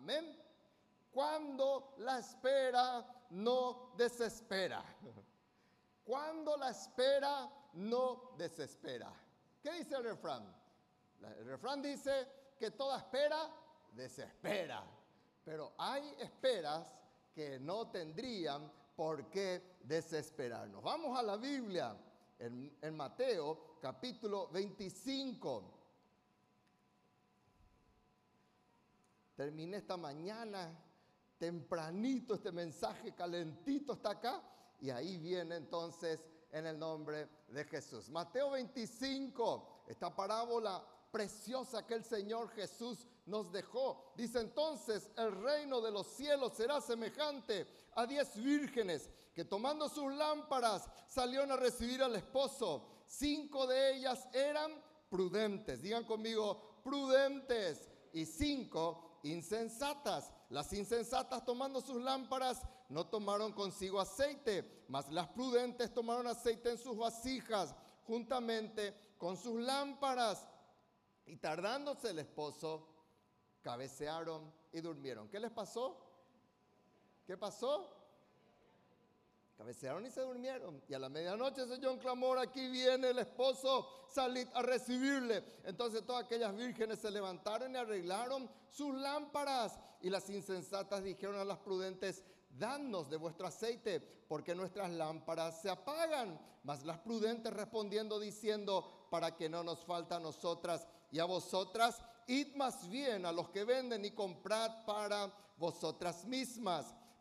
Amén. Cuando la espera no desespera. Cuando la espera no desespera. ¿Qué dice el refrán? El refrán dice que toda espera desespera. Pero hay esperas que no tendrían por qué desesperarnos. Vamos a la Biblia en, en Mateo capítulo 25. Terminé esta mañana tempranito este mensaje calentito está acá y ahí viene entonces en el nombre de Jesús. Mateo 25, esta parábola preciosa que el Señor Jesús nos dejó. Dice entonces, el reino de los cielos será semejante a diez vírgenes que tomando sus lámparas salieron a recibir al esposo. Cinco de ellas eran prudentes, digan conmigo, prudentes, y cinco insensatas. Las insensatas tomando sus lámparas no tomaron consigo aceite, mas las prudentes tomaron aceite en sus vasijas juntamente con sus lámparas. Y tardándose el esposo, cabecearon y durmieron. ¿Qué les pasó? ¿Qué pasó? Cabecearon y se durmieron. Y a la medianoche se oyó un clamor, aquí viene el esposo, salid a recibirle. Entonces todas aquellas vírgenes se levantaron y arreglaron sus lámparas. Y las insensatas dijeron a las prudentes, danos de vuestro aceite, porque nuestras lámparas se apagan. Mas las prudentes respondiendo diciendo, para que no nos falta a nosotras y a vosotras, id más bien a los que venden y comprad para vosotras mismas.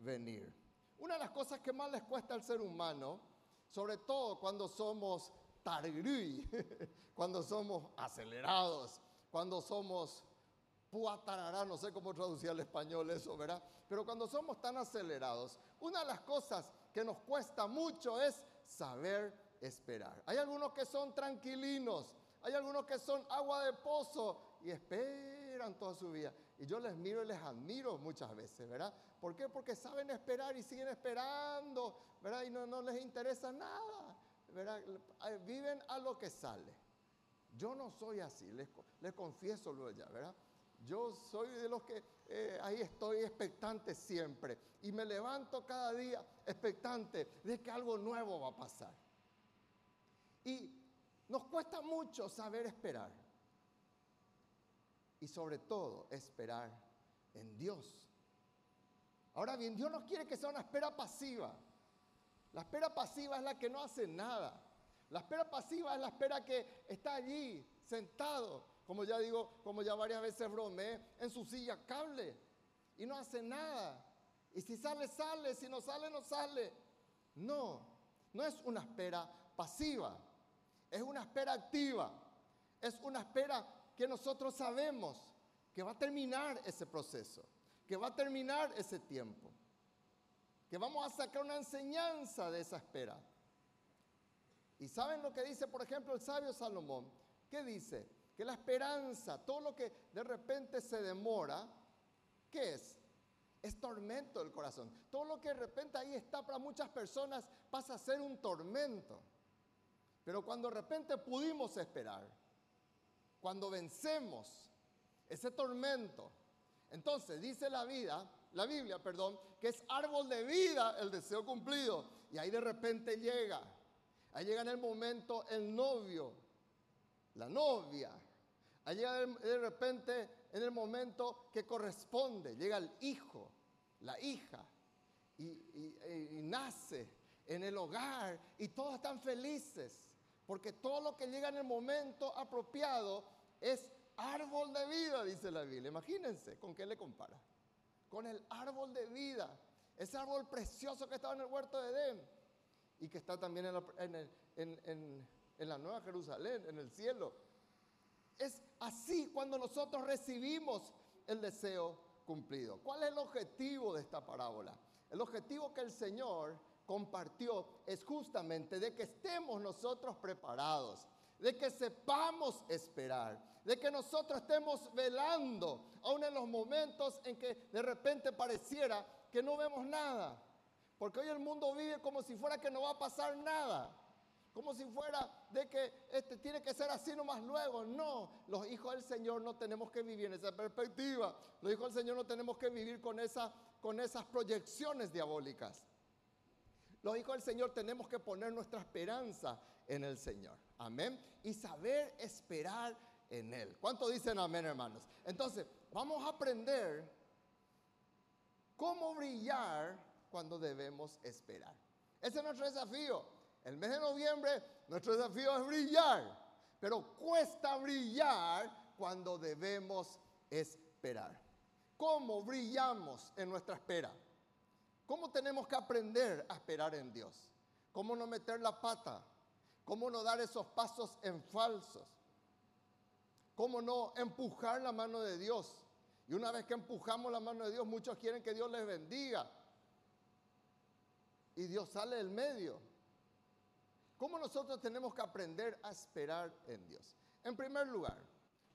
venir. Una de las cosas que más les cuesta al ser humano, sobre todo cuando somos targrí, cuando somos acelerados, cuando somos puatarará, no sé cómo traducir al español eso, ¿verdad? Pero cuando somos tan acelerados, una de las cosas que nos cuesta mucho es saber esperar. Hay algunos que son tranquilinos, hay algunos que son agua de pozo y esperan toda su vida. Y yo les miro y les admiro muchas veces, ¿verdad? ¿Por qué? Porque saben esperar y siguen esperando, ¿verdad? Y no, les interesa nada, ¿verdad? Viven a lo que sale. Yo no soy así, les, les confieso luego ya, ¿verdad? Yo soy de los que eh, ahí estoy expectante siempre y me levanto cada día expectante de que algo nuevo va a pasar. Y nos cuesta mucho saber esperar y sobre todo esperar en Dios. Ahora bien, Dios no quiere que sea una espera pasiva. La espera pasiva es la que no hace nada. La espera pasiva es la espera que está allí, sentado, como ya digo, como ya varias veces bromeé, en su silla cable y no hace nada. Y si sale, sale, si no sale, no sale. No, no es una espera pasiva, es una espera activa, es una espera que nosotros sabemos que va a terminar ese proceso, que va a terminar ese tiempo, que vamos a sacar una enseñanza de esa espera. Y saben lo que dice, por ejemplo, el sabio Salomón, ¿qué dice? Que la esperanza, todo lo que de repente se demora, ¿qué es? Es tormento del corazón. Todo lo que de repente ahí está para muchas personas pasa a ser un tormento. Pero cuando de repente pudimos esperar, cuando vencemos ese tormento, entonces dice la vida, la Biblia, perdón, que es árbol de vida el deseo cumplido. Y ahí de repente llega, ahí llega en el momento el novio, la novia. Ahí llega de repente en el momento que corresponde, llega el hijo, la hija, y, y nace en el hogar y todos están felices. Porque todo lo que llega en el momento apropiado es árbol de vida, dice la Biblia. Imagínense, ¿con qué le compara? Con el árbol de vida. Ese árbol precioso que estaba en el huerto de Edén y que está también en la, Nueva Jerusalén, en el cielo. Es así cuando nosotros recibimos el deseo cumplido. ¿Cuál es el objetivo de esta parábola? El objetivo que el Señor compartió es justamente de que estemos nosotros preparados, de que sepamos esperar, de que nosotros estemos velando, aun en los momentos en que de repente pareciera que no vemos nada. Porque hoy el mundo vive como si fuera que no va a pasar nada. Como si fuera de que este tiene que ser así nomás luego. No, los hijos del Señor no tenemos que vivir en esa perspectiva. Los hijos del Señor no tenemos que vivir con, esa, con esas proyecciones diabólicas. Los hijos del Señor tenemos que poner nuestra esperanza en el Señor. Amén. Y saber esperar en Él. ¿Cuánto dicen amén, hermanos? Entonces, vamos a aprender cómo brillar cuando debemos esperar. Ese es nuestro desafío. El mes de noviembre, nuestro desafío es brillar. Pero cuesta brillar cuando debemos esperar. ¿Cómo brillamos en nuestra espera? ¿Cómo tenemos que aprender a esperar en Dios? ¿Cómo no meter la pata? ¿Cómo no dar esos pasos en falsos? ¿Cómo no empujar la mano de Dios? Y una vez que empujamos la mano de Dios, muchos quieren que Dios les bendiga. Y Dios sale del medio. ¿Cómo nosotros tenemos que aprender a esperar en Dios? En primer lugar,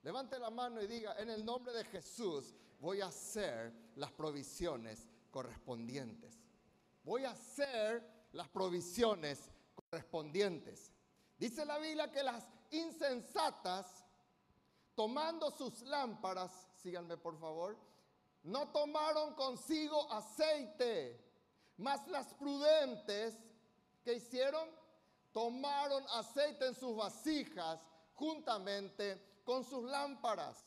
levante la mano y diga, en el nombre de Jesús voy a hacer las provisiones correspondientes. Voy a hacer las provisiones correspondientes. Dice la Biblia que las insensatas, tomando sus lámparas, síganme por favor, no tomaron consigo aceite, mas las prudentes, que hicieron? Tomaron aceite en sus vasijas juntamente con sus lámparas.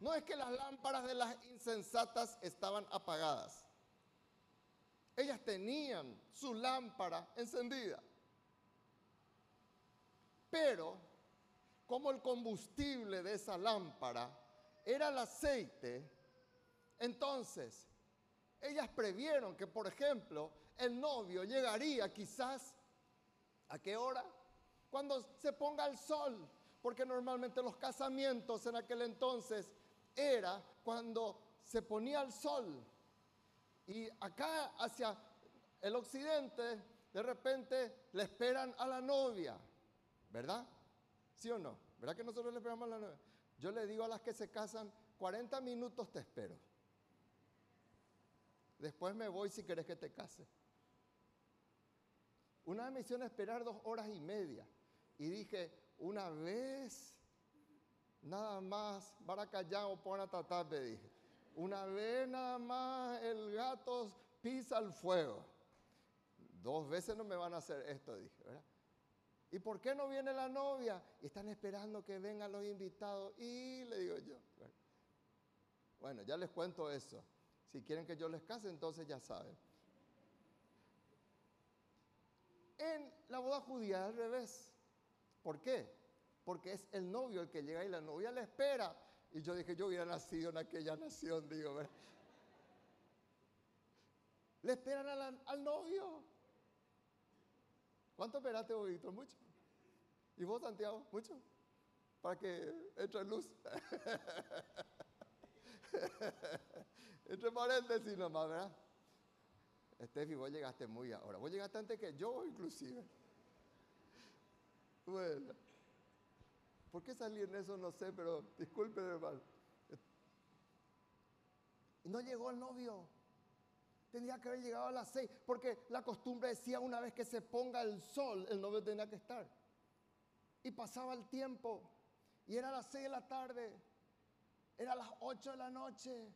No es que las lámparas de las insensatas estaban apagadas. Ellas tenían su lámpara encendida. Pero, como el combustible de esa lámpara era el aceite, entonces ellas previeron que, por ejemplo, el novio llegaría quizás a qué hora? Cuando se ponga el sol, porque normalmente los casamientos en aquel entonces era cuando se ponía el sol. Y acá hacia el occidente, de repente le esperan a la novia, ¿verdad? ¿Sí o no? ¿Verdad que nosotros le esperamos a la novia? Yo le digo a las que se casan, 40 minutos te espero. Después me voy si querés que te case. Una vez me esperar dos horas y media. Y dije, una vez nada más, o pon tatape, dije. Una vez nada más el gato pisa el fuego. Dos veces no me van a hacer esto, dije, ¿verdad? ¿Y por qué no viene la novia? Y están esperando que vengan los invitados. Y le digo yo, bueno, ya les cuento eso. Si quieren que yo les case, entonces ya saben. En la boda judía al revés. ¿Por qué? porque es el novio el que llega y la novia le espera. Y yo dije, yo hubiera nacido en aquella nación, digo. Le esperan al, novio. ¿Cuánto esperaste vos, Víctor? Mucho. ¿Y vos, Santiago? Mucho. Para que entre en luz. entre paréntesis nomás, ¿verdad? Estefi, vos llegaste muy ahora. Vos llegaste antes que yo, inclusive. Bueno. ¿Por qué salí en eso? No sé, pero disculpe, hermano. No llegó el novio. Tendría que haber llegado a las seis, porque la costumbre decía una vez que se ponga el sol, el novio tenía que estar. Y pasaba el tiempo, y era las seis de la tarde, era las ocho de la noche,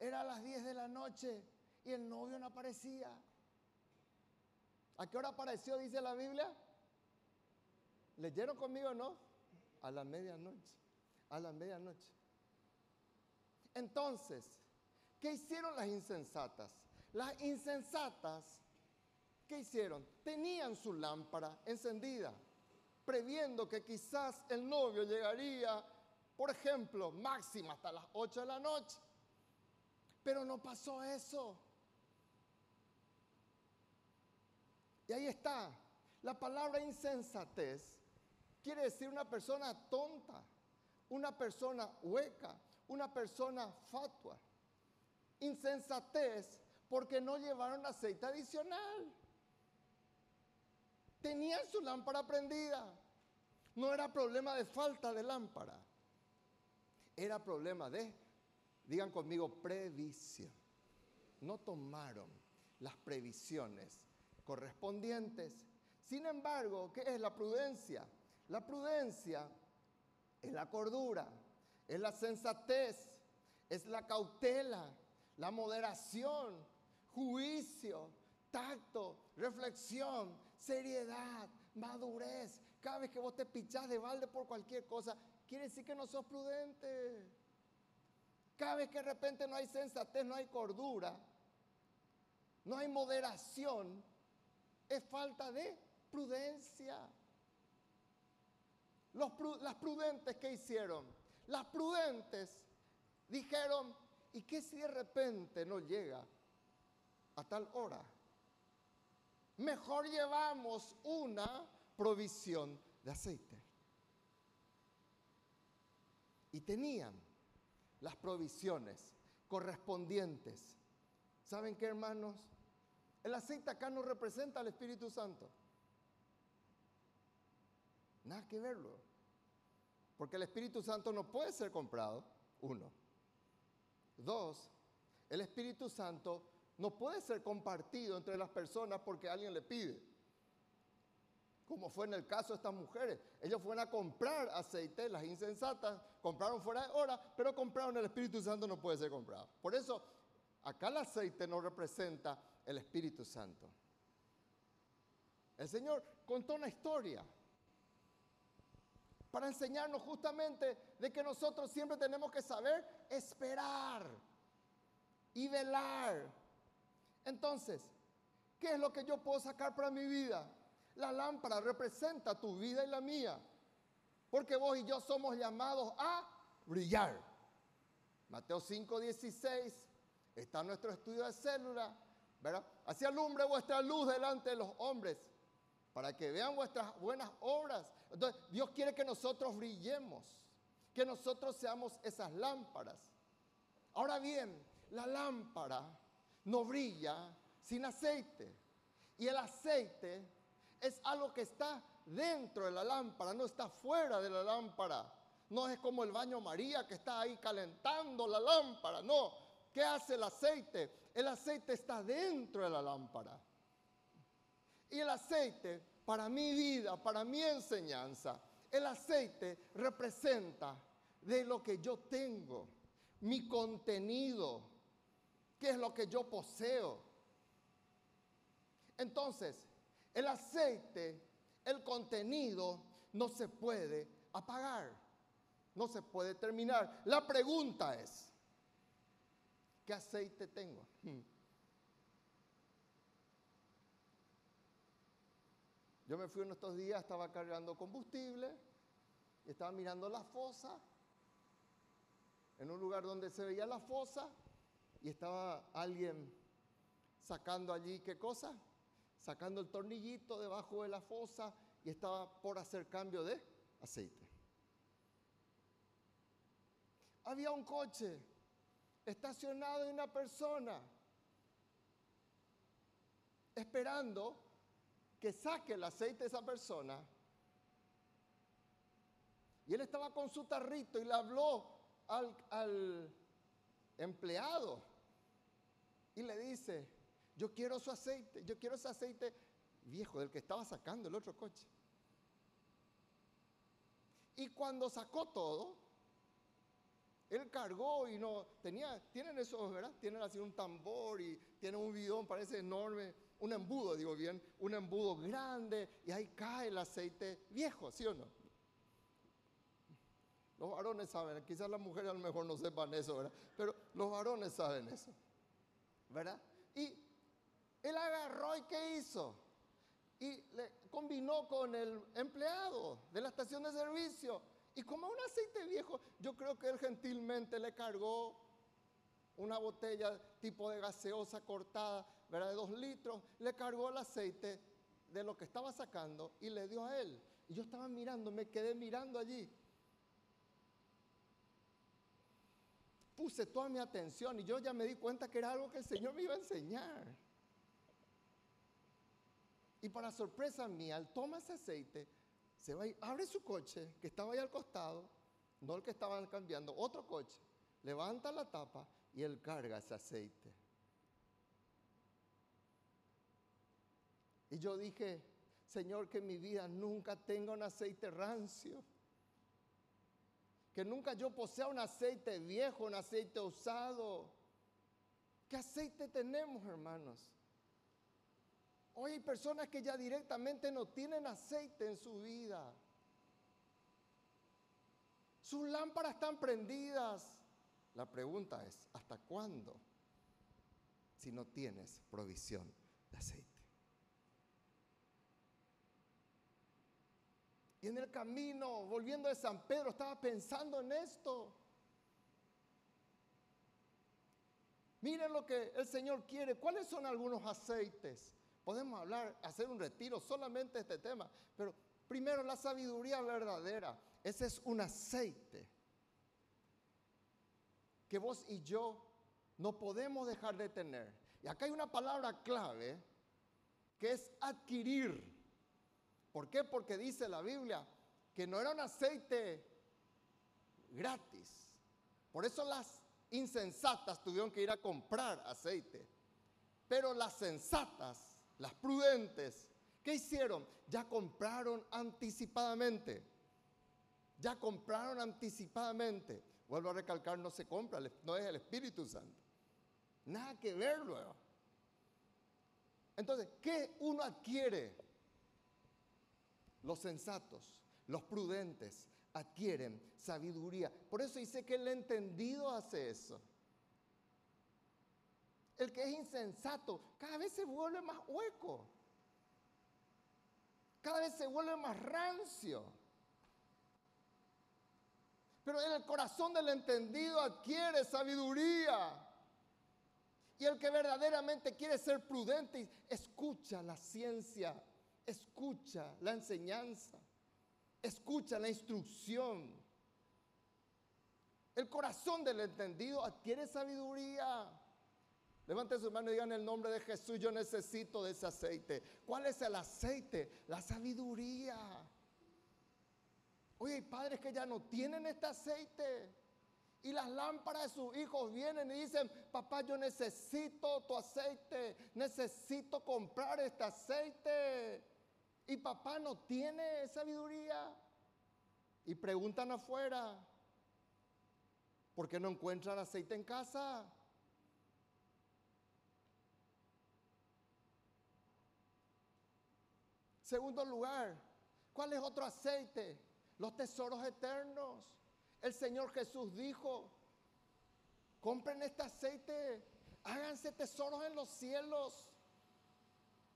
era las diez de la noche, y el novio no aparecía. ¿A qué hora apareció, dice la Biblia? ¿Leyeron conmigo no? a la medianoche, a la medianoche. Entonces, ¿qué hicieron las insensatas? Las insensatas, ¿qué hicieron? Tenían su lámpara encendida, previendo que quizás el novio llegaría, por ejemplo, máximo hasta las 8 de la noche. Pero no pasó eso. Y ahí está. La palabra insensatez quiere decir una persona tonta, una persona hueca, una persona fatua. Insensatez porque no llevaron aceite adicional. Tenían su lámpara prendida. No era problema de falta de lámpara. Era problema de, digan conmigo, previsión. No tomaron las previsiones correspondientes. Sin embargo, ¿qué es la prudencia? La prudencia es la cordura, es la sensatez, es la cautela, la moderación, juicio, tacto, reflexión, seriedad, madurez. Cada vez que vos te pichás de balde por cualquier cosa, quiere decir que no sos prudente. Cada vez que de repente no hay sensatez, no hay cordura, no hay moderación, es falta de prudencia. las prudentes que hicieron, las prudentes dijeron, ¿y qué si de repente no llega a tal hora? Mejor llevamos una provisión de aceite. Y tenían las provisiones correspondientes. ¿Saben qué, hermanos? El aceite acá no representa al Espíritu Santo. Nada que verlo. Porque el Espíritu Santo no puede ser comprado, uno. Dos, el Espíritu Santo no puede ser compartido entre las personas porque alguien le pide. Como fue en el caso de estas mujeres. Ellos fueron a comprar aceite, las insensatas, compraron fuera de hora, pero compraron el Espíritu Santo no puede ser comprado. Por eso, acá el aceite no representa el Espíritu Santo. El Señor contó una historia para enseñarnos justamente de que nosotros siempre tenemos que saber esperar y velar. Entonces, ¿qué es lo que yo puedo sacar para mi vida? La lámpara representa tu vida y la mía, porque vos y yo somos llamados a brillar. Mateo 5:16 está nuestro estudio de célula, ¿verdad? Así alumbre vuestra luz delante de los hombres para que vean vuestras buenas obras. Entonces, Dios quiere que nosotros brillemos, que nosotros seamos esas lámparas. Ahora bien, la lámpara no brilla sin aceite. Y el aceite es algo que está dentro de la lámpara, no está fuera de la lámpara. No es como el baño María que está ahí calentando la lámpara. No, ¿qué hace el aceite? El aceite está dentro de la lámpara. Y el aceite, para mi vida, para mi enseñanza, el aceite representa de lo que yo tengo, mi contenido, qué es lo que yo poseo. Entonces, el aceite, el contenido, no se puede apagar, no se puede terminar. La pregunta es, ¿qué aceite tengo? Hmm. Yo me fui en estos días, estaba cargando combustible, estaba mirando la fosa, en un lugar donde se veía la fosa, y estaba alguien sacando allí, ¿qué cosa? Sacando el tornillito debajo de la fosa y estaba por hacer cambio de aceite. Había un coche estacionado y una persona esperando que saque el aceite de esa persona. Y él estaba con su tarrito y le habló al, empleado y le dice, yo quiero su aceite, yo quiero ese aceite viejo del que estaba sacando el otro coche. Y cuando sacó todo, él cargó y no tenía, tienen esos, ¿verdad? Tienen así un tambor y tienen un bidón, parece enorme un embudo, digo bien, un embudo grande y ahí cae el aceite viejo, ¿sí o no? Los varones saben, quizás las mujeres a lo mejor no sepan eso, ¿verdad? Pero los varones saben eso, ¿verdad? Y él agarró y ¿qué hizo? Y le combinó con el empleado de la estación de servicio. Y como un aceite viejo, yo creo que él gentilmente le cargó una botella tipo de gaseosa cortada ¿verdad? de dos litros, le cargó el aceite de lo que estaba sacando y le dio a él. Y yo estaba mirando, me quedé mirando allí. Puse toda mi atención y yo ya me di cuenta que era algo que el Señor me iba a enseñar. Y para sorpresa mía, él toma ese aceite, se va y abre su coche, que estaba ahí al costado, no el que estaban cambiando, otro coche, levanta la tapa y él carga ese aceite. Y yo dije, Señor, que mi vida nunca tenga un aceite rancio. Que nunca yo posea un aceite viejo, un aceite usado. ¿Qué aceite tenemos, hermanos? Hoy hay personas que ya directamente no tienen aceite en su vida. Sus lámparas están prendidas. La pregunta es, ¿hasta cuándo? Si no tienes provisión de aceite. Y en el camino, volviendo de San Pedro, estaba pensando en esto. Miren lo que el Señor quiere. ¿Cuáles son algunos aceites? Podemos hablar, hacer un retiro solamente de este tema. Pero primero la sabiduría verdadera. Ese es un aceite que vos y yo no podemos dejar de tener. Y acá hay una palabra clave que es adquirir. ¿Por qué? Porque dice la Biblia que no era un aceite gratis. Por eso las insensatas tuvieron que ir a comprar aceite. Pero las sensatas, las prudentes, ¿qué hicieron? Ya compraron anticipadamente. Ya compraron anticipadamente. Vuelvo a recalcar, no se compra, no es el Espíritu Santo. Nada que ver luego. Entonces, ¿qué uno adquiere? Los sensatos, los prudentes adquieren sabiduría. Por eso dice que el entendido hace eso. El que es insensato cada vez se vuelve más hueco. Cada vez se vuelve más rancio. Pero en el corazón del entendido adquiere sabiduría. Y el que verdaderamente quiere ser prudente, escucha la ciencia escucha la enseñanza, escucha la instrucción. El corazón del entendido adquiere sabiduría. Levante su mano y digan el nombre de Jesús, yo necesito de ese aceite. ¿Cuál es el aceite? La sabiduría. Oye, hay padres que ya no tienen este aceite. Y las lámparas de sus hijos vienen y dicen, papá, yo necesito tu aceite, necesito comprar este aceite. Y papá no tiene sabiduría. Y preguntan afuera, ¿por qué no encuentran aceite en casa? Segundo lugar, ¿cuál es otro aceite? Los tesoros eternos. El Señor Jesús dijo, compren este aceite, háganse tesoros en los cielos.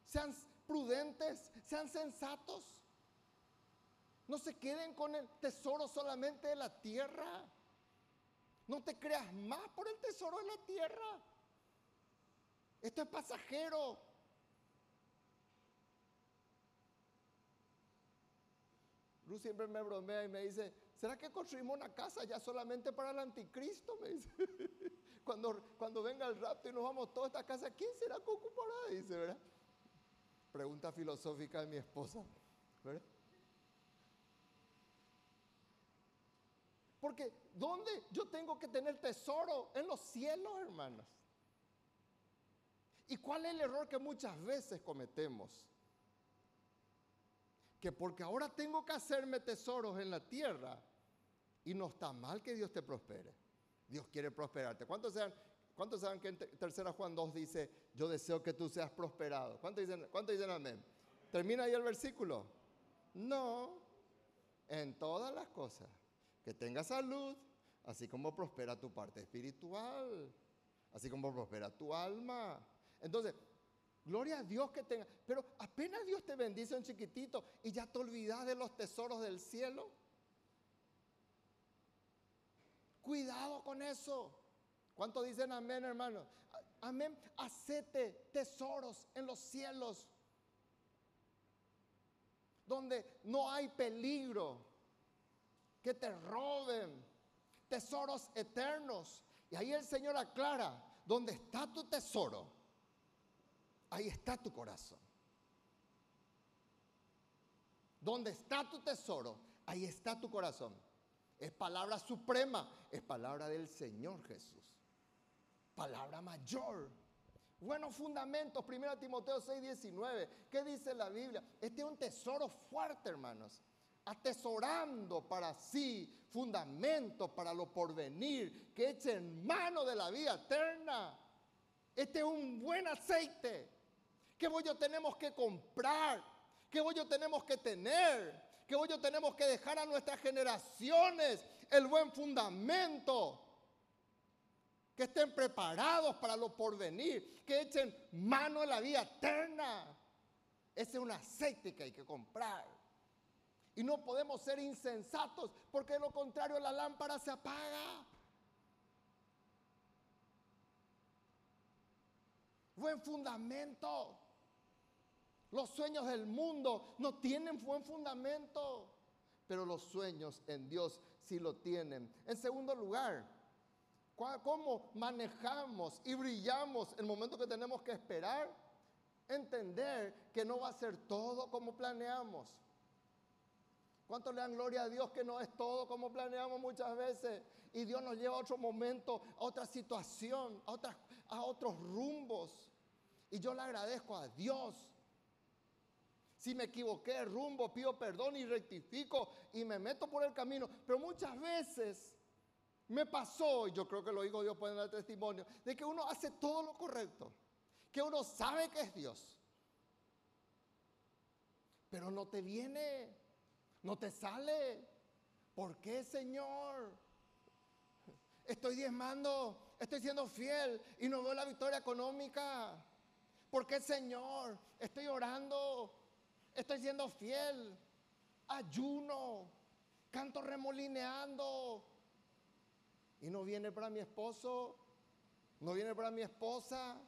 Sean, prudentes, sean sensatos. No se queden con el tesoro solamente de la tierra. No te creas más por el tesoro de la tierra. Esto es pasajero. Luz siempre me bromea y me dice, ¿será que construimos una casa ya solamente para el anticristo? Me dice, cuando, cuando venga el rapto y nos vamos toda esta casa, ¿quién será que ocupará? Dice, ¿verdad? Pregunta filosófica de mi esposa. ¿verdad? Porque ¿dónde yo tengo que tener tesoro? En los cielos, hermanos. ¿Y cuál es el error que muchas veces cometemos? Que porque ahora tengo que hacerme tesoros en la tierra y no está mal que Dios te prospere. Dios quiere prosperarte. ¿Cuántos sean ¿Cuántos saben que en tercera Juan 2 dice, yo deseo que tú seas prosperado? ¿Cuántos dicen, ¿cuántos dicen amén? ¿Termina ahí el versículo? No, en todas las cosas. Que tengas salud, así como prospera tu parte espiritual, así como prospera tu alma. Entonces, gloria a Dios que tenga, pero apenas Dios te bendice un chiquitito y ya te olvidas de los tesoros del cielo. Cuidado con eso. ¿Cuánto dicen amén, hermano? Amén. Hacete tesoros en los cielos. Donde no hay peligro que te roben. Tesoros eternos. Y ahí el Señor aclara, donde está tu tesoro, ahí está tu corazón. Donde está tu tesoro, ahí está tu corazón. Es palabra suprema, es palabra del Señor Jesús. Palabra mayor. Buenos fundamentos, 1 Timoteo 6, 19. ¿Qué dice la Biblia? Este es un tesoro fuerte, hermanos atesorando para sí fundamentos para lo porvenir, que eche en mano de la vida eterna. Este es un buen aceite que yo tenemos que comprar, que yo tenemos que tener, que yo tenemos que dejar a nuestras generaciones el buen fundamento. Que estén preparados para lo porvenir, que echen mano de la vida eterna. Ese es un aceite que hay que comprar. Y no podemos ser insensatos porque de lo contrario la lámpara se apaga. Buen fundamento. Los sueños del mundo no tienen buen fundamento, pero los sueños en Dios sí lo tienen. En segundo lugar, ¿cómo manejamos y brillamos el momento que tenemos que esperar? Entender que no va a ser todo como planeamos. ¿Cuánto le dan gloria a Dios que no es todo como planeamos muchas veces? Y Dios nos lleva a otro momento, a otra situación, a, a otros rumbos. Y yo le agradezco a Dios. Si me equivoqué de rumbo, pido perdón y rectifico y me meto por el camino. Pero muchas veces me pasó, y yo creo que lo digo Dios puede dar testimonio, de que uno hace todo lo correcto, que uno sabe que es Dios, pero no te viene no te sale. ¿Por qué, Señor? Estoy diezmando, estoy siendo fiel y no veo la victoria económica. ¿Por qué, Señor? Estoy orando, estoy siendo fiel. Ayuno, canto remolineando. Y no viene para mi esposo, no viene para mi esposa.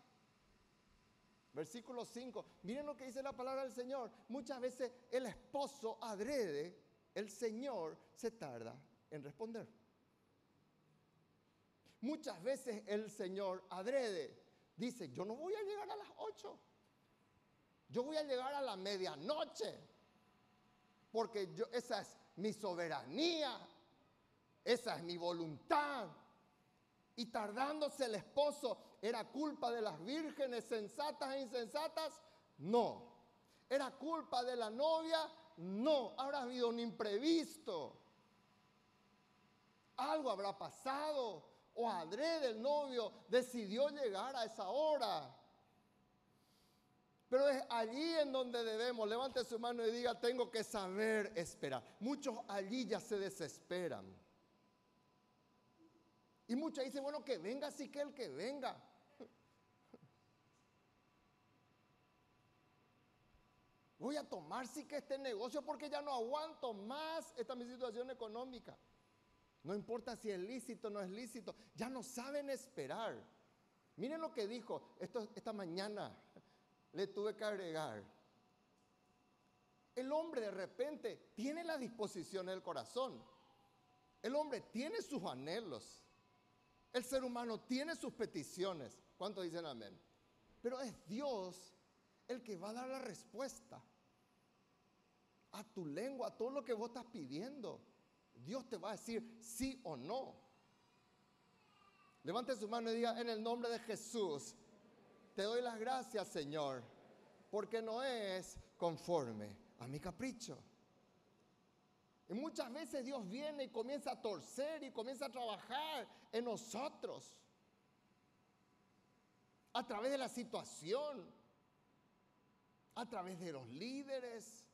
Versículo 5. Miren lo que dice la palabra del Señor. Muchas veces el esposo adrede, el Señor se tarda en responder. Muchas veces el Señor adrede, dice, yo no voy a llegar a las 8. Yo voy a llegar a la medianoche. Porque yo, esa es mi soberanía. Esa es mi voluntad. Y tardándose el esposo, ¿Era culpa de las vírgenes sensatas e insensatas? No. ¿Era culpa de la novia? No. Habrá habido un imprevisto. Algo habrá pasado. O adrede el novio decidió llegar a esa hora. Pero es allí en donde debemos, levante su mano y diga, tengo que saber esperar. Muchos allí ya se desesperan. Y muchos dicen, bueno, que venga, sí que el que venga. Voy a tomar sí que este negocio porque ya no aguanto más esta mi situación económica. No importa si es lícito o no es lícito, ya no saben esperar. Miren lo que dijo esto, esta mañana, le tuve que agregar. El hombre de repente tiene la disposición del corazón. El hombre tiene sus anhelos. El ser humano tiene sus peticiones. ¿Cuántos dicen amén? Pero es Dios el que va a dar la respuesta a tu lengua, a todo lo que vos estás pidiendo. Dios te va a decir sí o no. Levante su mano y diga, en el nombre de Jesús, te doy las gracias, Señor, porque no es conforme a mi capricho. Y muchas veces Dios viene y comienza a torcer y comienza a trabajar en nosotros. A través de la situación, a través de los líderes,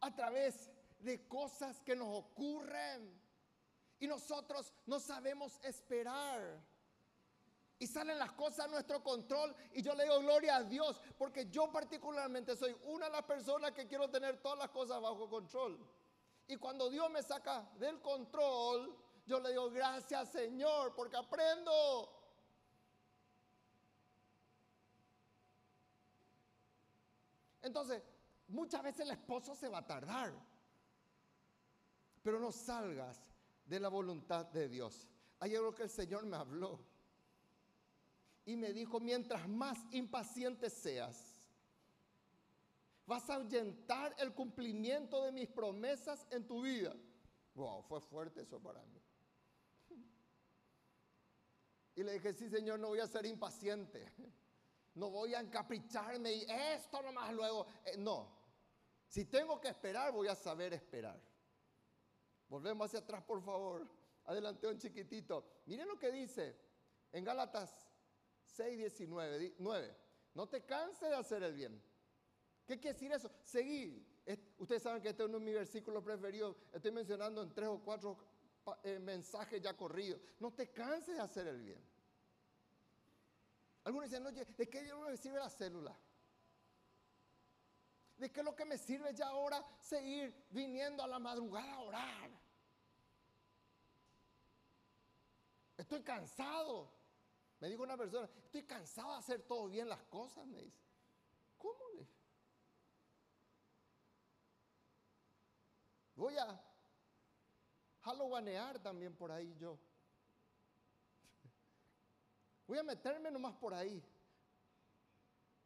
a través de cosas que nos ocurren. Y nosotros no sabemos esperar. Y salen las cosas a nuestro control y yo le digo gloria a Dios porque yo particularmente soy una de las personas que quiero tener todas las cosas bajo control. Y cuando Dios me saca del control, yo le digo gracias Señor porque aprendo. Entonces, Muchas veces el esposo se va a tardar. Pero no salgas de la voluntad de Dios. Hay algo que el Señor me habló y me dijo, mientras más impaciente seas, vas a ahuyentar el cumplimiento de mis promesas en tu vida. Wow, fue fuerte eso para mí. Y le dije, sí, Señor, no voy a ser impaciente. No voy a encapricharme y esto nomás luego. Eh, no. Si tengo que esperar, voy a saber esperar. Volvemos hacia atrás, por favor. Adelante un chiquitito. Miren lo que dice en Gálatas 6, 19. 9. No te canses de hacer el bien. ¿Qué quiere decir eso? Seguir. Ustedes saben que este es uno de mis versículos preferidos. Estoy mencionando en tres o cuatro eh, mensajes ya corridos. No te canses de hacer el bien. Algunos dicen, oye, ¿de qué me sirve la célula? ¿De qué es lo que me sirve ya ahora seguir viniendo a la madrugada a orar? Estoy cansado. Me dijo una persona, estoy cansado de hacer todo bien las cosas, me dice. ¿Cómo le? Voy a halloweenear también por ahí yo. Voy a meterme nomás por ahí.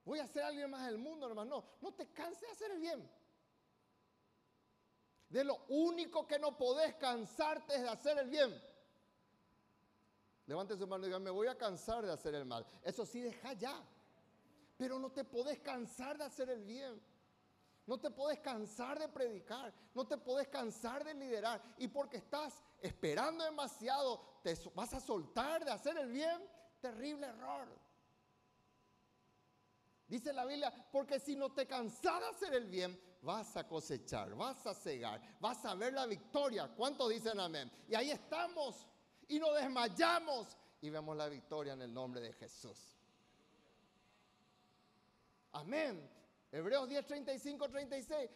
Voy a ser alguien más del mundo, nomás. No, no te canses de hacer el bien. De lo único que no podés cansarte es de hacer el bien. Levante su mano y diga, me voy a cansar de hacer el mal. Eso sí, deja ya. Pero no te podés cansar de hacer el bien. No te podés cansar de predicar. No te podés cansar de liderar. Y porque estás esperando demasiado, te vas a soltar de hacer el bien terrible error. Dice la Biblia, porque si no te cansas de hacer el bien, vas a cosechar, vas a cegar, vas a ver la victoria. ¿Cuántos dicen amén? Y ahí estamos y nos desmayamos y vemos la victoria en el nombre de Jesús. Amén. Hebreos 10, 35, 36.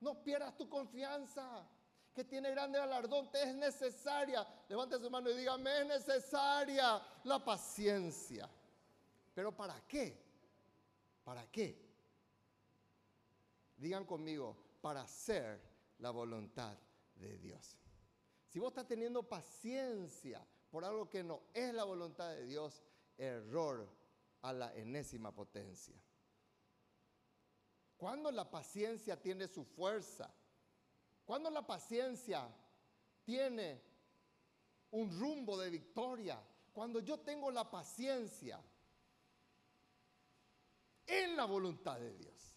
No pierdas tu confianza que tiene grande galardón, te es necesaria. Levante su mano y dígame, es necesaria la paciencia. Pero ¿para qué? ¿Para qué? Digan conmigo, para hacer la voluntad de Dios. Si vos estás teniendo paciencia por algo que no es la voluntad de Dios, error a la enésima potencia. Cuando la paciencia tiene su fuerza, cuando la paciencia tiene un rumbo de victoria, cuando yo tengo la paciencia en la voluntad de Dios.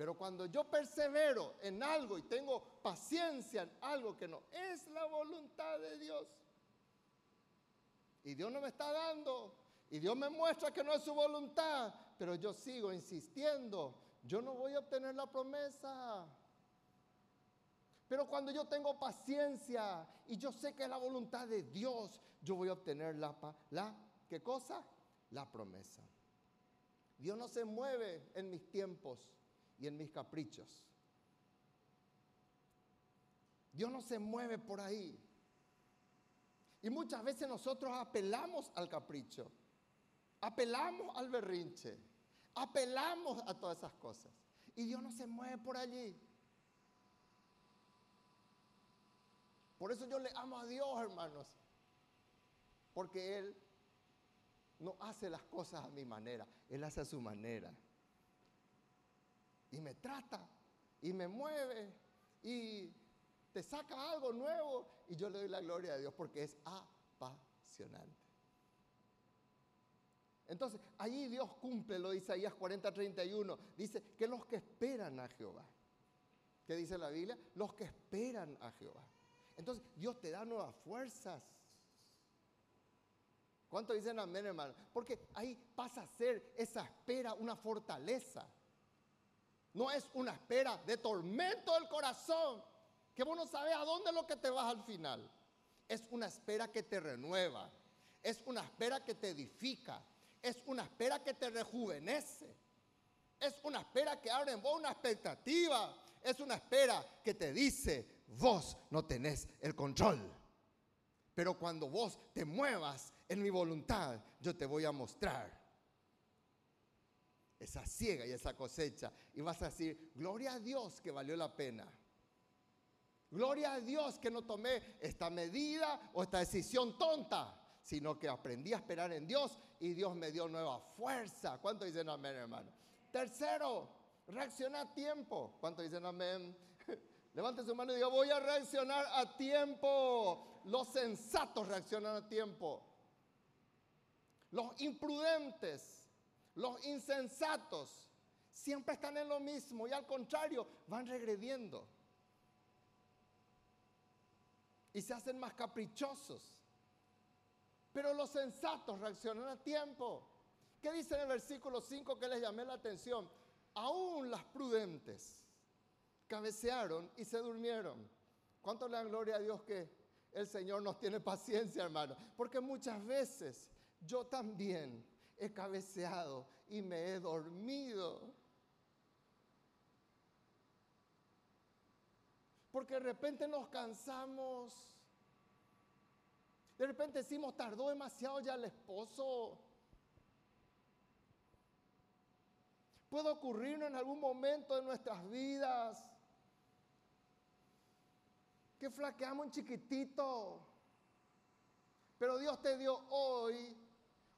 Pero cuando yo persevero en algo y tengo paciencia en algo que no es la voluntad de Dios, y Dios no me está dando, y Dios me muestra que no es su voluntad, pero yo sigo insistiendo, yo no voy a obtener la promesa. Pero cuando yo tengo paciencia y yo sé que es la voluntad de Dios, yo voy a obtener la, la ¿qué cosa? La promesa. Dios no se mueve en mis tiempos y en mis caprichos. Dios no se mueve por ahí. Y muchas veces nosotros apelamos al capricho, apelamos al berrinche, apelamos a todas esas cosas. Y Dios no se mueve por allí. Por eso yo le amo a Dios, hermanos. Porque Él no hace las cosas a mi manera, Él hace a su manera. Y me trata, y me mueve, y te saca algo nuevo, y yo le doy la gloria a Dios porque es apasionante. Entonces, allí Dios cumple lo de Isaías 40, 31. Dice que los que esperan a Jehová. ¿Qué dice la Biblia? Los que esperan a Jehová. Entonces Dios te da nuevas fuerzas. ¿Cuánto dicen amén, hermano? Porque ahí pasa a ser esa espera una fortaleza. No es una espera de tormento del corazón, que vos no sabes a dónde es lo que te vas al final. Es una espera que te renueva. Es una espera que te edifica. Es una espera que te rejuvenece. Es una espera que abre en vos una expectativa. Es una espera que te dice, vos no tenés el control. Pero cuando vos te muevas en mi voluntad, yo te voy a mostrar esa ciega y esa cosecha. Y vas a decir, gloria a Dios que valió la pena. Gloria a Dios que no tomé esta medida o esta decisión tonta, sino que aprendí a esperar en Dios y Dios me dio nueva fuerza. ¿Cuánto dicen amén, hermano? Tercero, reacciona a tiempo. ¿Cuánto dicen amén? Levante su mano y diga, voy a reaccionar a tiempo. Los sensatos reaccionan a tiempo. Los imprudentes, los insensatos, siempre están en lo mismo y al contrario, van regrediendo. Y se hacen más caprichosos. Pero los sensatos reaccionan a tiempo. ¿Qué dice en el versículo 5 que les llamé la atención? Aún las prudentes cabecearon y se durmieron. ¿Cuánto le dan gloria a Dios que el Señor nos tiene paciencia, hermano? Porque muchas veces yo también he cabeceado y me he dormido. Porque de repente nos cansamos. De repente decimos, tardó demasiado ya el esposo. Puede ocurrirnos en algún momento de nuestras vidas que flaqueamos un chiquitito. Pero Dios te dio hoy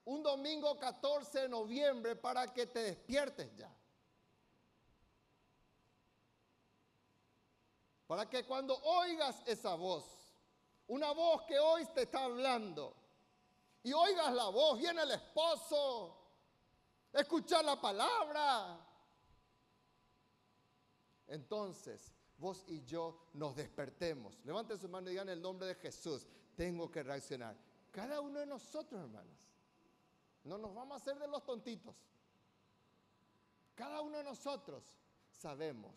un domingo 14 de noviembre para que te despiertes ya. Para que cuando oigas esa voz, una voz que hoy te está hablando, y oigas la voz, viene el esposo, escuchar la palabra. Entonces, vos y yo nos despertemos. Levanten su mano y digan el nombre de Jesús. Tengo que reaccionar. Cada uno de nosotros, hermanos. No nos vamos a hacer de los tontitos. Cada uno de nosotros sabemos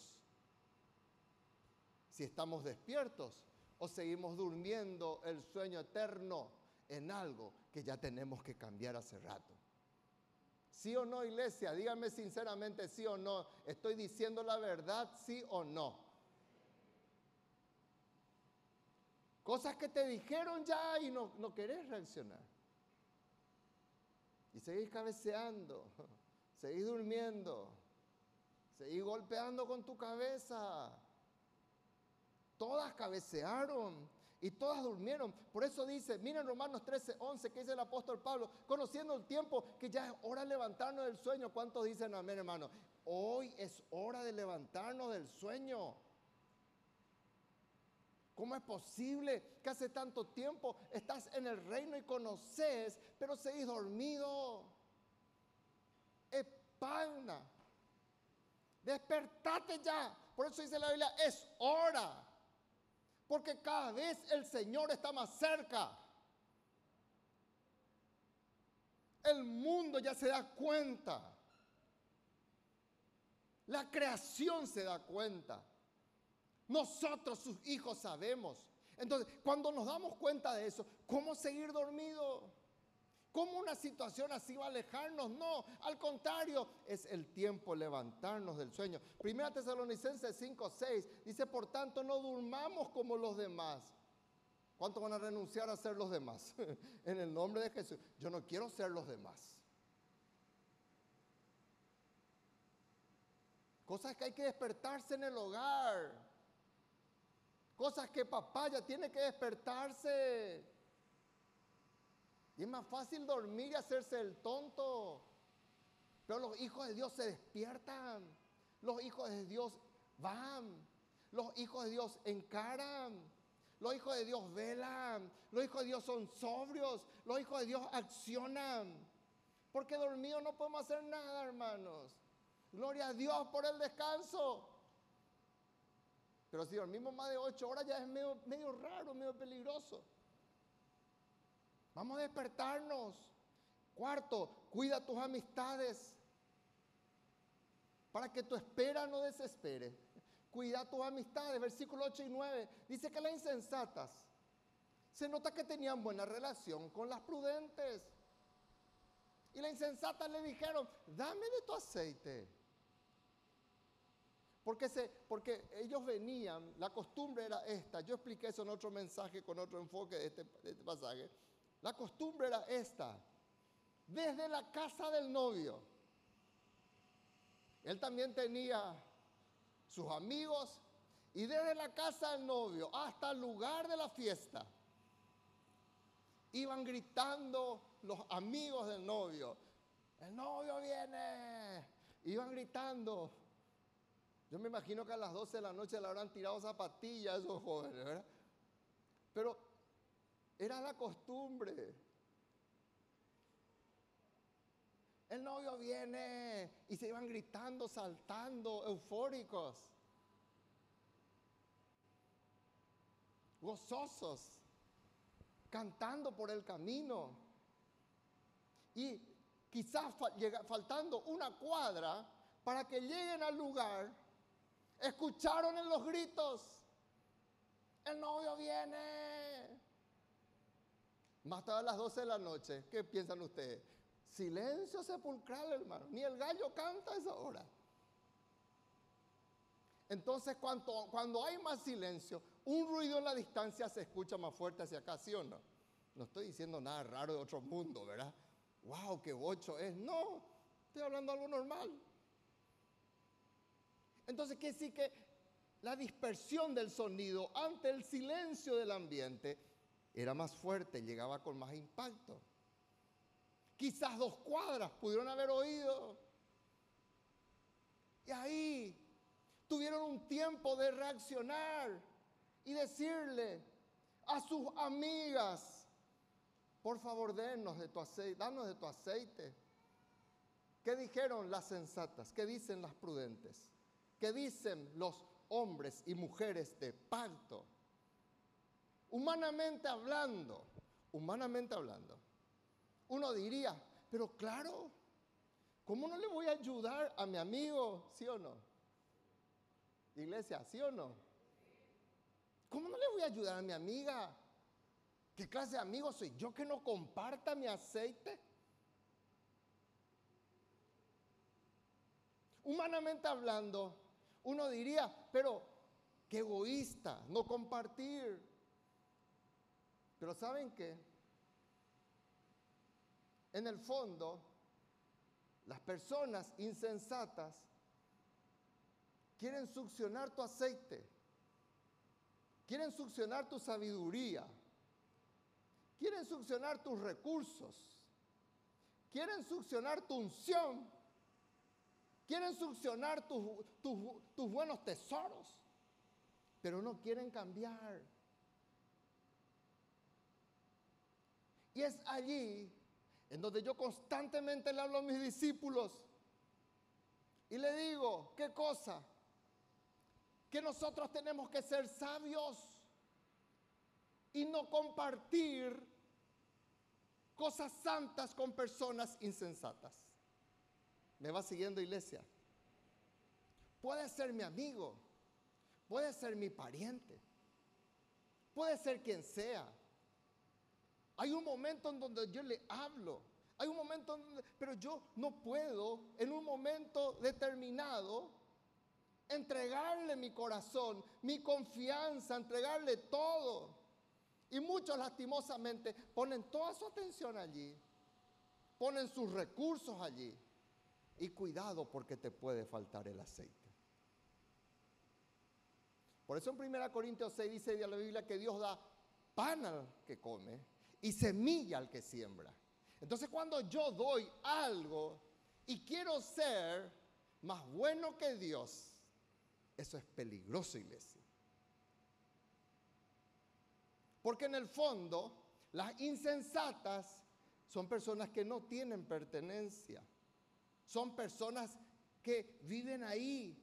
si estamos despiertos o seguimos durmiendo el sueño eterno en algo que ya tenemos que cambiar hace rato. ¿Sí o no, iglesia? Dígame sinceramente sí o no. ¿Estoy diciendo la verdad, sí o no? Cosas que te dijeron ya y no, no querés reaccionar. Y seguís cabeceando, seguís durmiendo, seguís golpeando con tu cabeza. Todas cabecearon y todas durmieron. Por eso dice, miren Romanos 13, 11, que dice el apóstol Pablo, conociendo el tiempo que ya es hora de levantarnos del sueño. ¿Cuántos dicen amén, hermano? Hoy es hora de levantarnos del sueño. ¿Cómo es posible que hace tanto tiempo estás en el reino y conoces, pero seguís dormido? Espagna. Despertate ya. Por eso dice la Biblia, es hora. Porque cada vez el Señor está más cerca. El mundo ya se da cuenta. La creación se da cuenta. Nosotros, sus hijos, sabemos. Entonces, cuando nos damos cuenta de eso, ¿cómo seguir dormido? ¿Cómo una situación así va a alejarnos? No, al contrario, es el tiempo levantarnos del sueño. Primera Tesalonicenses 5, 6 dice, por tanto, no durmamos como los demás. ¿Cuántos van a renunciar a ser los demás? en el nombre de Jesús. Yo no quiero ser los demás. Cosas que hay que despertarse en el hogar. Cosas que papá ya tiene que despertarse. Y es más fácil dormir y hacerse el tonto. Pero los hijos de Dios se despiertan. Los hijos de Dios van. Los hijos de Dios encaran. Los hijos de Dios velan. Los hijos de Dios son sobrios. Los hijos de Dios accionan. Porque dormidos no podemos hacer nada, hermanos. Gloria a Dios por el descanso. Pero si dormimos más de ocho horas ya es medio, medio raro, medio peligroso. Vamos a despertarnos. Cuarto, cuida tus amistades. Para que tu espera no desespere. Cuida tus amistades. Versículo 8 y 9. Dice que las insensatas se nota que tenían buena relación con las prudentes. Y las insensatas le dijeron, dame de tu aceite. Porque, se, porque ellos venían, la costumbre era esta, yo expliqué eso en otro mensaje con otro enfoque de este, de este pasaje, la costumbre era esta, desde la casa del novio, él también tenía sus amigos Y desde la casa del novio hasta el lugar de la fiesta, iban gritando los amigos del novio, el novio viene. Iban gritando. Yo me imagino que a las 12 de la noche le habrán tirado zapatillas a esos jóvenes, ¿verdad? Pero era la costumbre. El novio viene y se iban gritando, saltando, eufóricos, gozosos, cantando por el camino. Y quizás faltando una cuadra para que lleguen al lugar, escucharon en los gritos, el novio viene. Más tarde a las 12 de la noche, ¿qué piensan ustedes? Silencio sepulcral, hermano. Ni el gallo canta a esa hora. Entonces, cuando, cuando hay más silencio, un ruido en la distancia se escucha más fuerte hacia acá, ¿sí o no? No estoy diciendo nada raro de otro mundo, ¿verdad? ¡Wow, qué bocho es! No, estoy hablando algo normal. Entonces, ¿qué sí que la dispersión del sonido ante el silencio del ambiente era más fuerte, llegaba con más impacto? Quizás dos cuadras pudieron haber oído. Y ahí tuvieron un tiempo de reaccionar y decirle a sus amigas, por favor denos de tu aceite, danos de tu aceite. ¿Qué dijeron las sensatas? ¿Qué dicen las prudentes? ¿Qué dicen los hombres y mujeres de pacto? Humanamente hablando, humanamente hablando, uno diría, pero claro, ¿cómo no le voy a ayudar a mi amigo? ¿Sí o no? Iglesia, ¿sí o no? ¿Cómo no le voy a ayudar a mi amiga? ¿Qué clase de amigo soy yo que no comparta mi aceite? Humanamente hablando, uno diría, pero qué egoísta, no compartir. Pero ¿saben qué? En el fondo, las personas insensatas quieren succionar tu aceite, quieren succionar tu sabiduría, quieren succionar tus recursos, quieren succionar tu unción, quieren succionar tus buenos tesoros, pero no quieren cambiar. Y es allí en donde yo constantemente le hablo a mis discípulos y le digo, ¿qué cosa? Que nosotros tenemos que ser sabios y no compartir cosas santas con personas insensatas. ¿Me va siguiendo iglesia? Puede ser mi amigo, puede ser mi pariente, puede ser quien sea hay un momento en donde yo le hablo. Hay un momento, donde, pero yo no puedo en un momento determinado entregarle mi corazón, mi confianza, entregarle todo. Y muchos lastimosamente ponen toda su atención allí, ponen sus recursos allí. Y cuidado porque te puede faltar el aceite. Por eso en 1 Corintios 6 dice la Biblia que Dios da pan al que come y semilla al que siembra. Entonces cuando yo doy algo y quiero ser más bueno que Dios, eso es peligroso, iglesia. Porque en el fondo, las insensatas son personas que no tienen pertenencia. Son personas que viven ahí,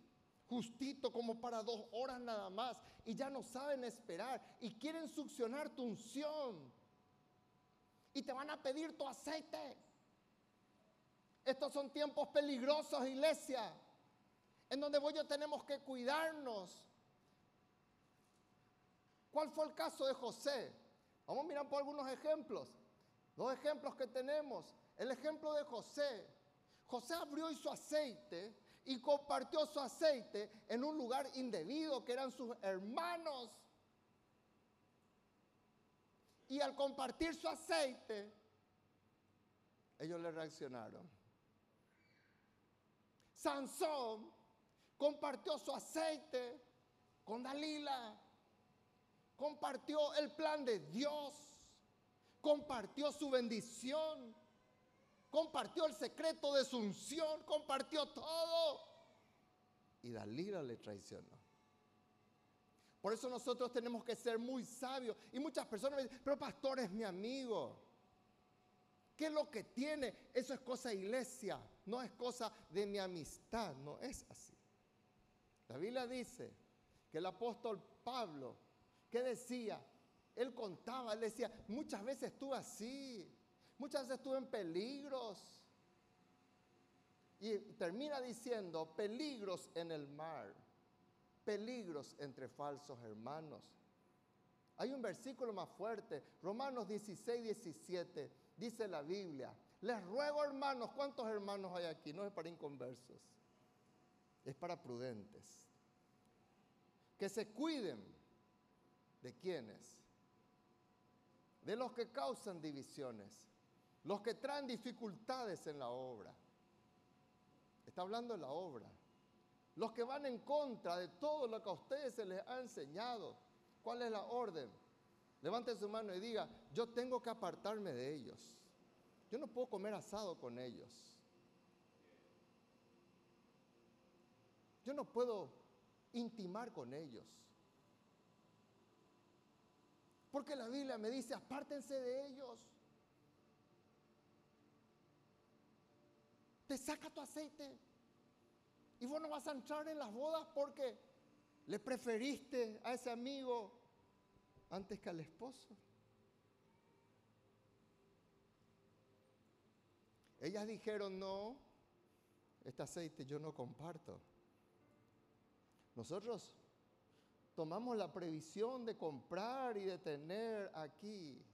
justito como para dos horas nada más, y ya no saben esperar y quieren succionar tu unción y te van a pedir tu aceite. Estos son tiempos peligrosos, iglesia, en donde vos tenemos que cuidarnos. ¿Cuál fue el caso de José? Vamos a mirar por algunos ejemplos. Dos ejemplos que tenemos. El ejemplo de José. José abrió su aceite y compartió su aceite en un lugar indebido que eran sus hermanos y al compartir su aceite, ellos le reaccionaron. Sansón compartió su aceite con Dalila. Compartió el plan de Dios. Compartió su bendición. Compartió el secreto de su unción. Compartió todo. Y Dalila le traicionó. Por eso nosotros tenemos que ser muy sabios. Y muchas personas me dicen, pero pastor es mi amigo. ¿Qué es lo que tiene? Eso es cosa de iglesia, no es cosa de mi amistad, no es así. La Biblia dice que el apóstol Pablo, ¿qué decía? Él contaba, él decía, muchas veces estuve así, muchas veces estuve en peligros. Y termina diciendo, peligros en el mar peligros entre falsos hermanos. Hay un versículo más fuerte, Romanos 16, 17, dice la Biblia, les ruego hermanos, ¿cuántos hermanos hay aquí? No es para inconversos, es para prudentes. Que se cuiden de quienes, de los que causan divisiones, los que traen dificultades en la obra. Está hablando de la obra los que van en contra de todo lo que a ustedes se les ha enseñado. ¿Cuál es la orden? Levante su mano y diga, yo tengo que apartarme de ellos. Yo no puedo comer asado con ellos. Yo no puedo intimar con ellos. Porque la Biblia me dice, apártense de ellos. Te saca tu aceite. Y vos no vas a entrar en las bodas porque le preferiste a ese amigo antes que al esposo. Ellas dijeron, no, este aceite yo no comparto. Nosotros tomamos la previsión de comprar y de tener aquí.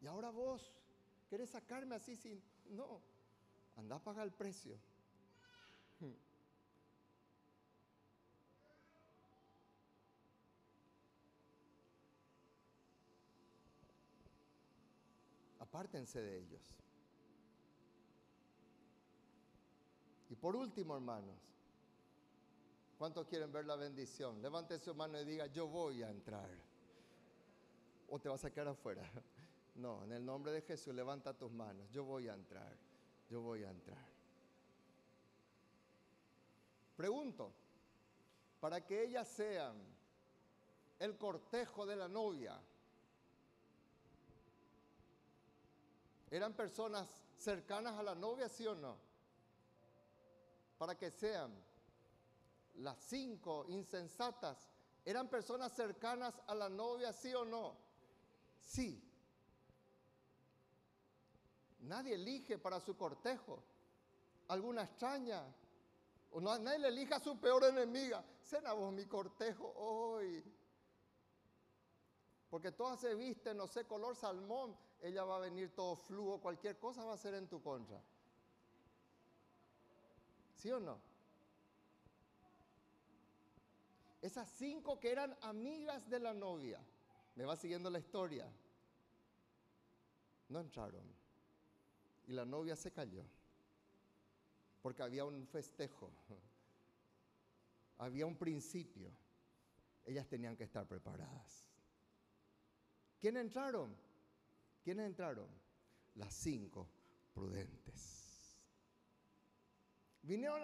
Y ahora vos querés sacarme así sin... No, Anda a pagar el precio. Apártense de ellos. Y por último, hermanos, ¿cuántos quieren ver la bendición? Levante su mano y diga, yo voy a entrar. O te vas a quedar afuera. No, en el nombre de Jesús, levanta tus manos. Yo voy a entrar yo voy a entrar. Pregunto, para que ellas sean el cortejo de la novia, ¿eran personas cercanas a la novia, sí o no? Para que sean las cinco insensatas, ¿eran personas cercanas a la novia, sí o no? Sí. Nadie elige para su cortejo alguna extraña. O nadie le elija a su peor enemiga. Cena vos mi cortejo hoy. Porque todas se visten, no sé, color salmón. Ella va a venir todo flujo, cualquier cosa va a ser en tu contra. ¿Sí o no? Esas cinco que eran amigas de la novia, me va siguiendo la historia, no entraron. Y la novia se cayó, porque había un festejo, había un principio. Ellas tenían que estar preparadas. ¿Quiénes entraron? ¿Quiénes entraron? Las cinco prudentes. Vinieron,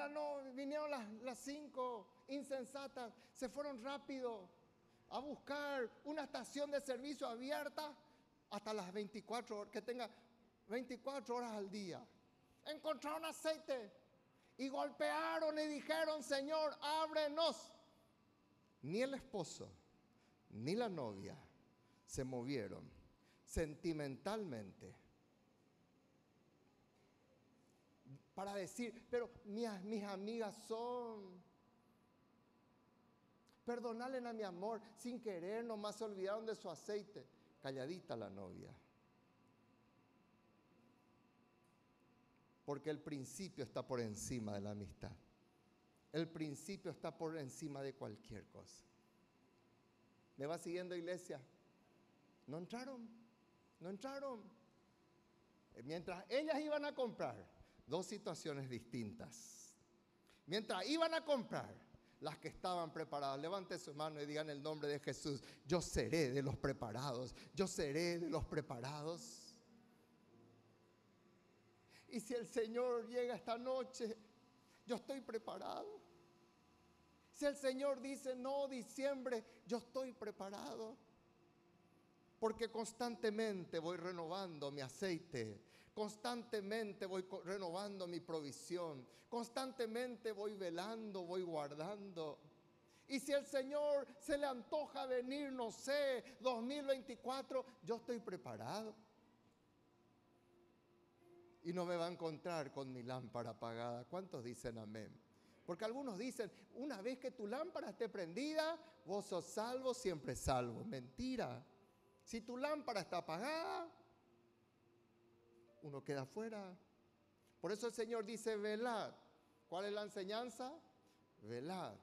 las, las cinco insensatas, se fueron rápido a buscar una estación de servicio abierta hasta las 24 horas, que tenga 24 horas al día. Encontraron aceite y golpearon y dijeron, Señor, ábrenos. Ni el esposo ni la novia se movieron sentimentalmente para decir, pero mis, mis amigas son. Perdonalen a mi amor, sin querer nomás se olvidaron de su aceite. Calladita la novia. Porque el principio está por encima de la amistad. El principio está por encima de cualquier cosa. ¿Me va siguiendo iglesia? No entraron, no entraron. Mientras ellas iban a comprar, dos situaciones distintas. Mientras iban a comprar, las que estaban preparadas. Levante su mano y digan el nombre de Jesús. Yo seré de los preparados. Yo seré de los preparados. Y si el Señor llega esta noche, yo estoy preparado. Si el Señor dice, no, diciembre, yo estoy preparado. Porque constantemente voy renovando mi aceite. Constantemente voy renovando mi provisión. Constantemente voy velando, voy guardando. Y si el Señor se le antoja venir, no sé, 2024, yo estoy preparado. Y no me va a encontrar con mi lámpara apagada. ¿Cuántos dicen amén? Porque algunos dicen, una vez que tu lámpara esté prendida, vos sos salvo, siempre salvo. Mentira. Si tu lámpara está apagada, uno queda fuera. Por eso el Señor dice, velad. ¿Cuál es la enseñanza? Velad.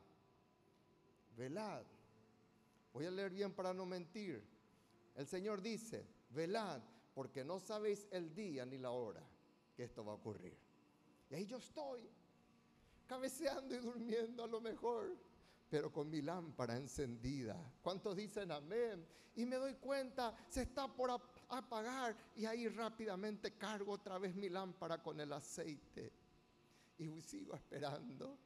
Velad. Voy a leer bien para no mentir. El Señor dice, velad, porque no sabéis el día ni la hora que esto va a ocurrir. Y ahí yo estoy, cabeceando y durmiendo a lo mejor, pero con mi lámpara encendida. ¿Cuántos dicen amén? Y me doy cuenta, se está por apagar y ahí rápidamente cargo otra vez mi lámpara con el aceite y sigo esperando.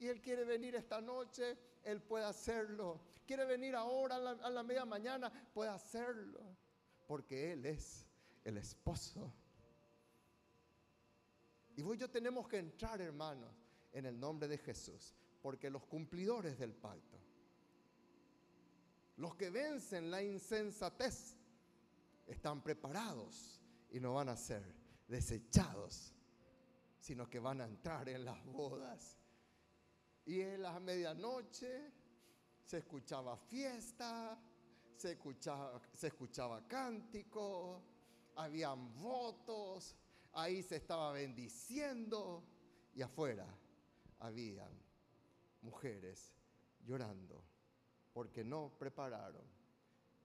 Y Él quiere venir esta noche, Él puede hacerlo. Quiere venir ahora a la, a la media mañana, puede hacerlo. Porque Él es el esposo y vos y yo tenemos que entrar, hermanos, en el nombre de Jesús, porque los cumplidores del pacto, los que vencen la insensatez, están preparados y no van a ser desechados, sino que van a entrar en las bodas. Y en la medianoche se escuchaba fiesta, se escuchaba, se escuchaba cántico, habían votos, ahí se estaba bendiciendo y afuera habían mujeres llorando porque no prepararon.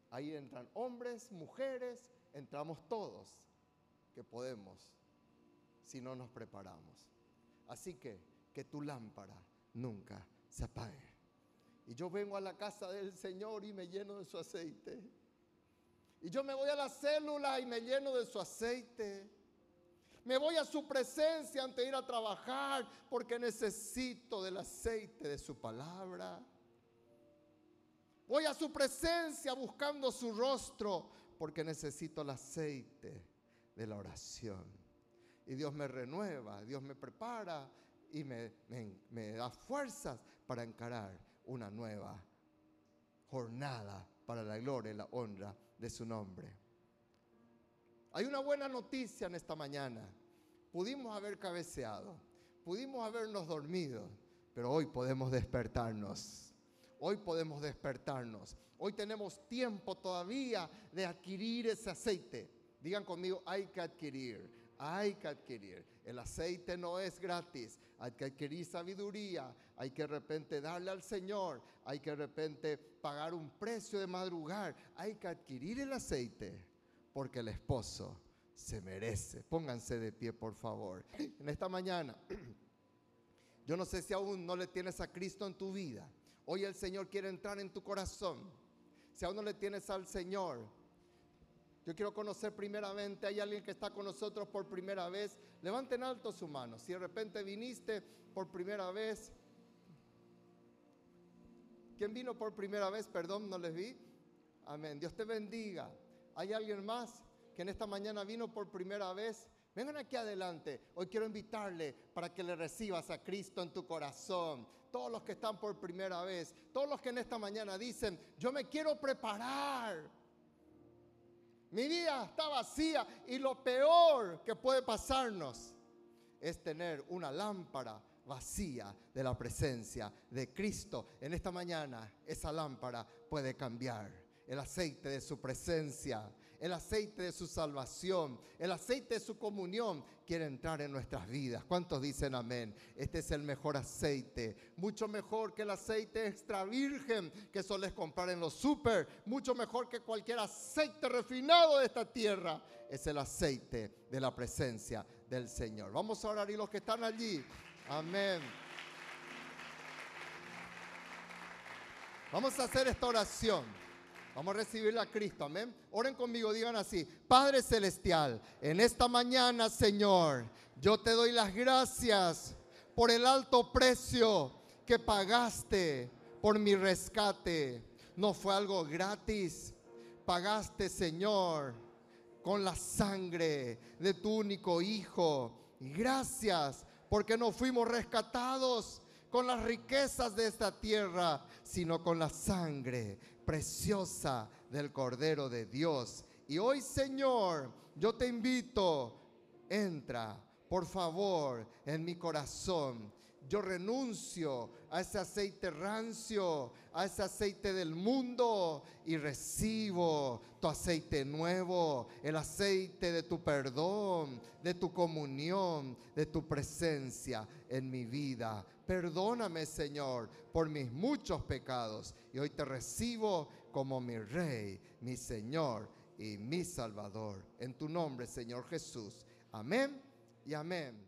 Ahí entran hombres, mujeres, entramos todos que podemos si no nos preparamos. Así que que tu lámpara nunca se apague. Y yo vengo a la casa del Señor y me lleno de su aceite. Y yo me voy a la célula y me lleno de su aceite. Me voy a su presencia antes de ir a trabajar porque necesito del aceite de su palabra. Voy a su presencia buscando su rostro porque necesito el aceite de la oración. Y Dios me renueva, Dios me prepara y me, da fuerzas para encarar una nueva jornada para la gloria y la honra de su nombre. Hay una buena noticia en esta mañana. Pudimos haber cabeceado, pudimos habernos dormido, pero hoy podemos despertarnos. Hoy podemos despertarnos. Hoy tenemos tiempo todavía de adquirir ese aceite. Digan conmigo, hay que adquirir, hay que adquirir. El aceite no es gratis, hay que adquirir sabiduría, hay que de repente darle al Señor, hay que de repente pagar un precio de madrugar, hay que adquirir el aceite porque el esposo se merece. Pónganse de pie, por favor. En esta mañana, yo no sé si aún no le tienes a Cristo en tu vida. Hoy el Señor quiere entrar en tu corazón. Si aún no le tienes al Señor, yo quiero conocer primeramente, hay alguien que está con nosotros por primera vez. Levanten alto su mano. Si de repente viniste por primera vez, ¿quién vino por primera vez? Perdón, no les vi. Amén. Dios te bendiga. ¿Hay alguien más que en esta mañana vino por primera vez? Vengan aquí adelante. Hoy quiero invitarle para que le recibas a Cristo en tu corazón. Todos los que están por primera vez, todos los que en esta mañana dicen, yo me quiero preparar. Mi vida está vacía y lo peor que puede pasarnos es tener una lámpara vacía de la presencia de Cristo. En esta mañana esa lámpara puede cambiar el aceite de su presencia, el aceite de su salvación, el aceite de su comunión quiere entrar en nuestras vidas. ¿Cuántos dicen amén? Este es el mejor aceite, mucho mejor que el aceite extra virgen que soles comprar en los super, mucho mejor que cualquier aceite refinado de esta tierra. Es el aceite de la presencia del Señor. Vamos a orar y los que están allí, amén. Vamos a hacer esta oración. Vamos a recibirla a Cristo, amén. Oren conmigo, digan así, Padre Celestial, en esta mañana, Señor, yo te doy las gracias por el alto precio que pagaste por mi rescate. No fue algo gratis. Pagaste, Señor, con la sangre de tu único Hijo. Gracias porque no fuimos rescatados con las riquezas de esta tierra, sino con la sangre preciosa del Cordero de Dios. Y hoy, Señor, yo te invito, entra, por favor, en mi corazón. Yo renuncio a ese aceite rancio, a ese aceite del mundo y recibo tu aceite nuevo, el aceite de tu perdón, de tu comunión, de tu presencia en mi vida. Perdóname, Señor, por mis muchos pecados y hoy te recibo como mi Rey, mi Señor y mi Salvador. En tu nombre, Señor Jesús. Amén y amén.